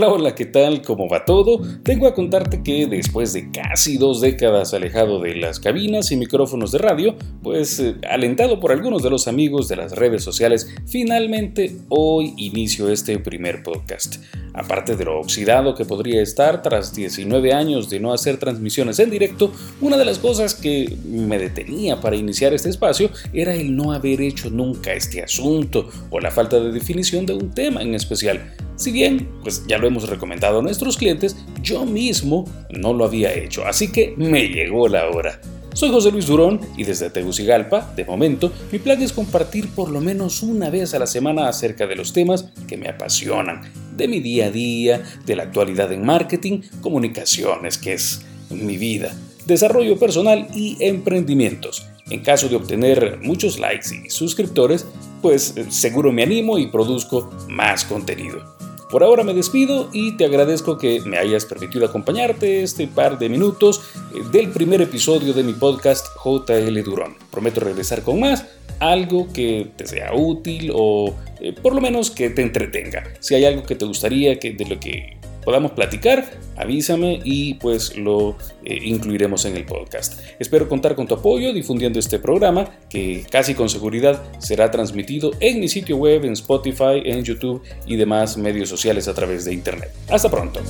Hola, hola, ¿qué tal? ¿Cómo va todo? Tengo a contarte que después de casi dos décadas alejado de las cabinas y micrófonos de radio, pues eh, alentado por algunos de los amigos de las redes sociales, finalmente hoy inicio este primer podcast. Aparte de lo oxidado que podría estar tras 19 años de no hacer transmisiones en directo, una de las cosas que me detenía para iniciar este espacio era el no haber hecho nunca este asunto o la falta de definición de un tema en especial. Si bien, pues ya lo hemos recomendado a nuestros clientes, yo mismo no lo había hecho, así que me llegó la hora. Soy José Luis Durón y desde Tegucigalpa, de momento, mi plan es compartir por lo menos una vez a la semana acerca de los temas que me apasionan, de mi día a día, de la actualidad en marketing, comunicaciones, que es mi vida, desarrollo personal y emprendimientos. En caso de obtener muchos likes y suscriptores, pues seguro me animo y produzco más contenido. Por ahora me despido y te agradezco que me hayas permitido acompañarte este par de minutos eh, del primer episodio de mi podcast JL Durón. Prometo regresar con más, algo que te sea útil o eh, por lo menos que te entretenga. Si hay algo que te gustaría que de lo que podamos platicar, avísame y pues lo eh, incluiremos en el podcast. Espero contar con tu apoyo difundiendo este programa que casi con seguridad será transmitido en mi sitio web, en Spotify, en YouTube y demás medios sociales a través de Internet. Hasta pronto.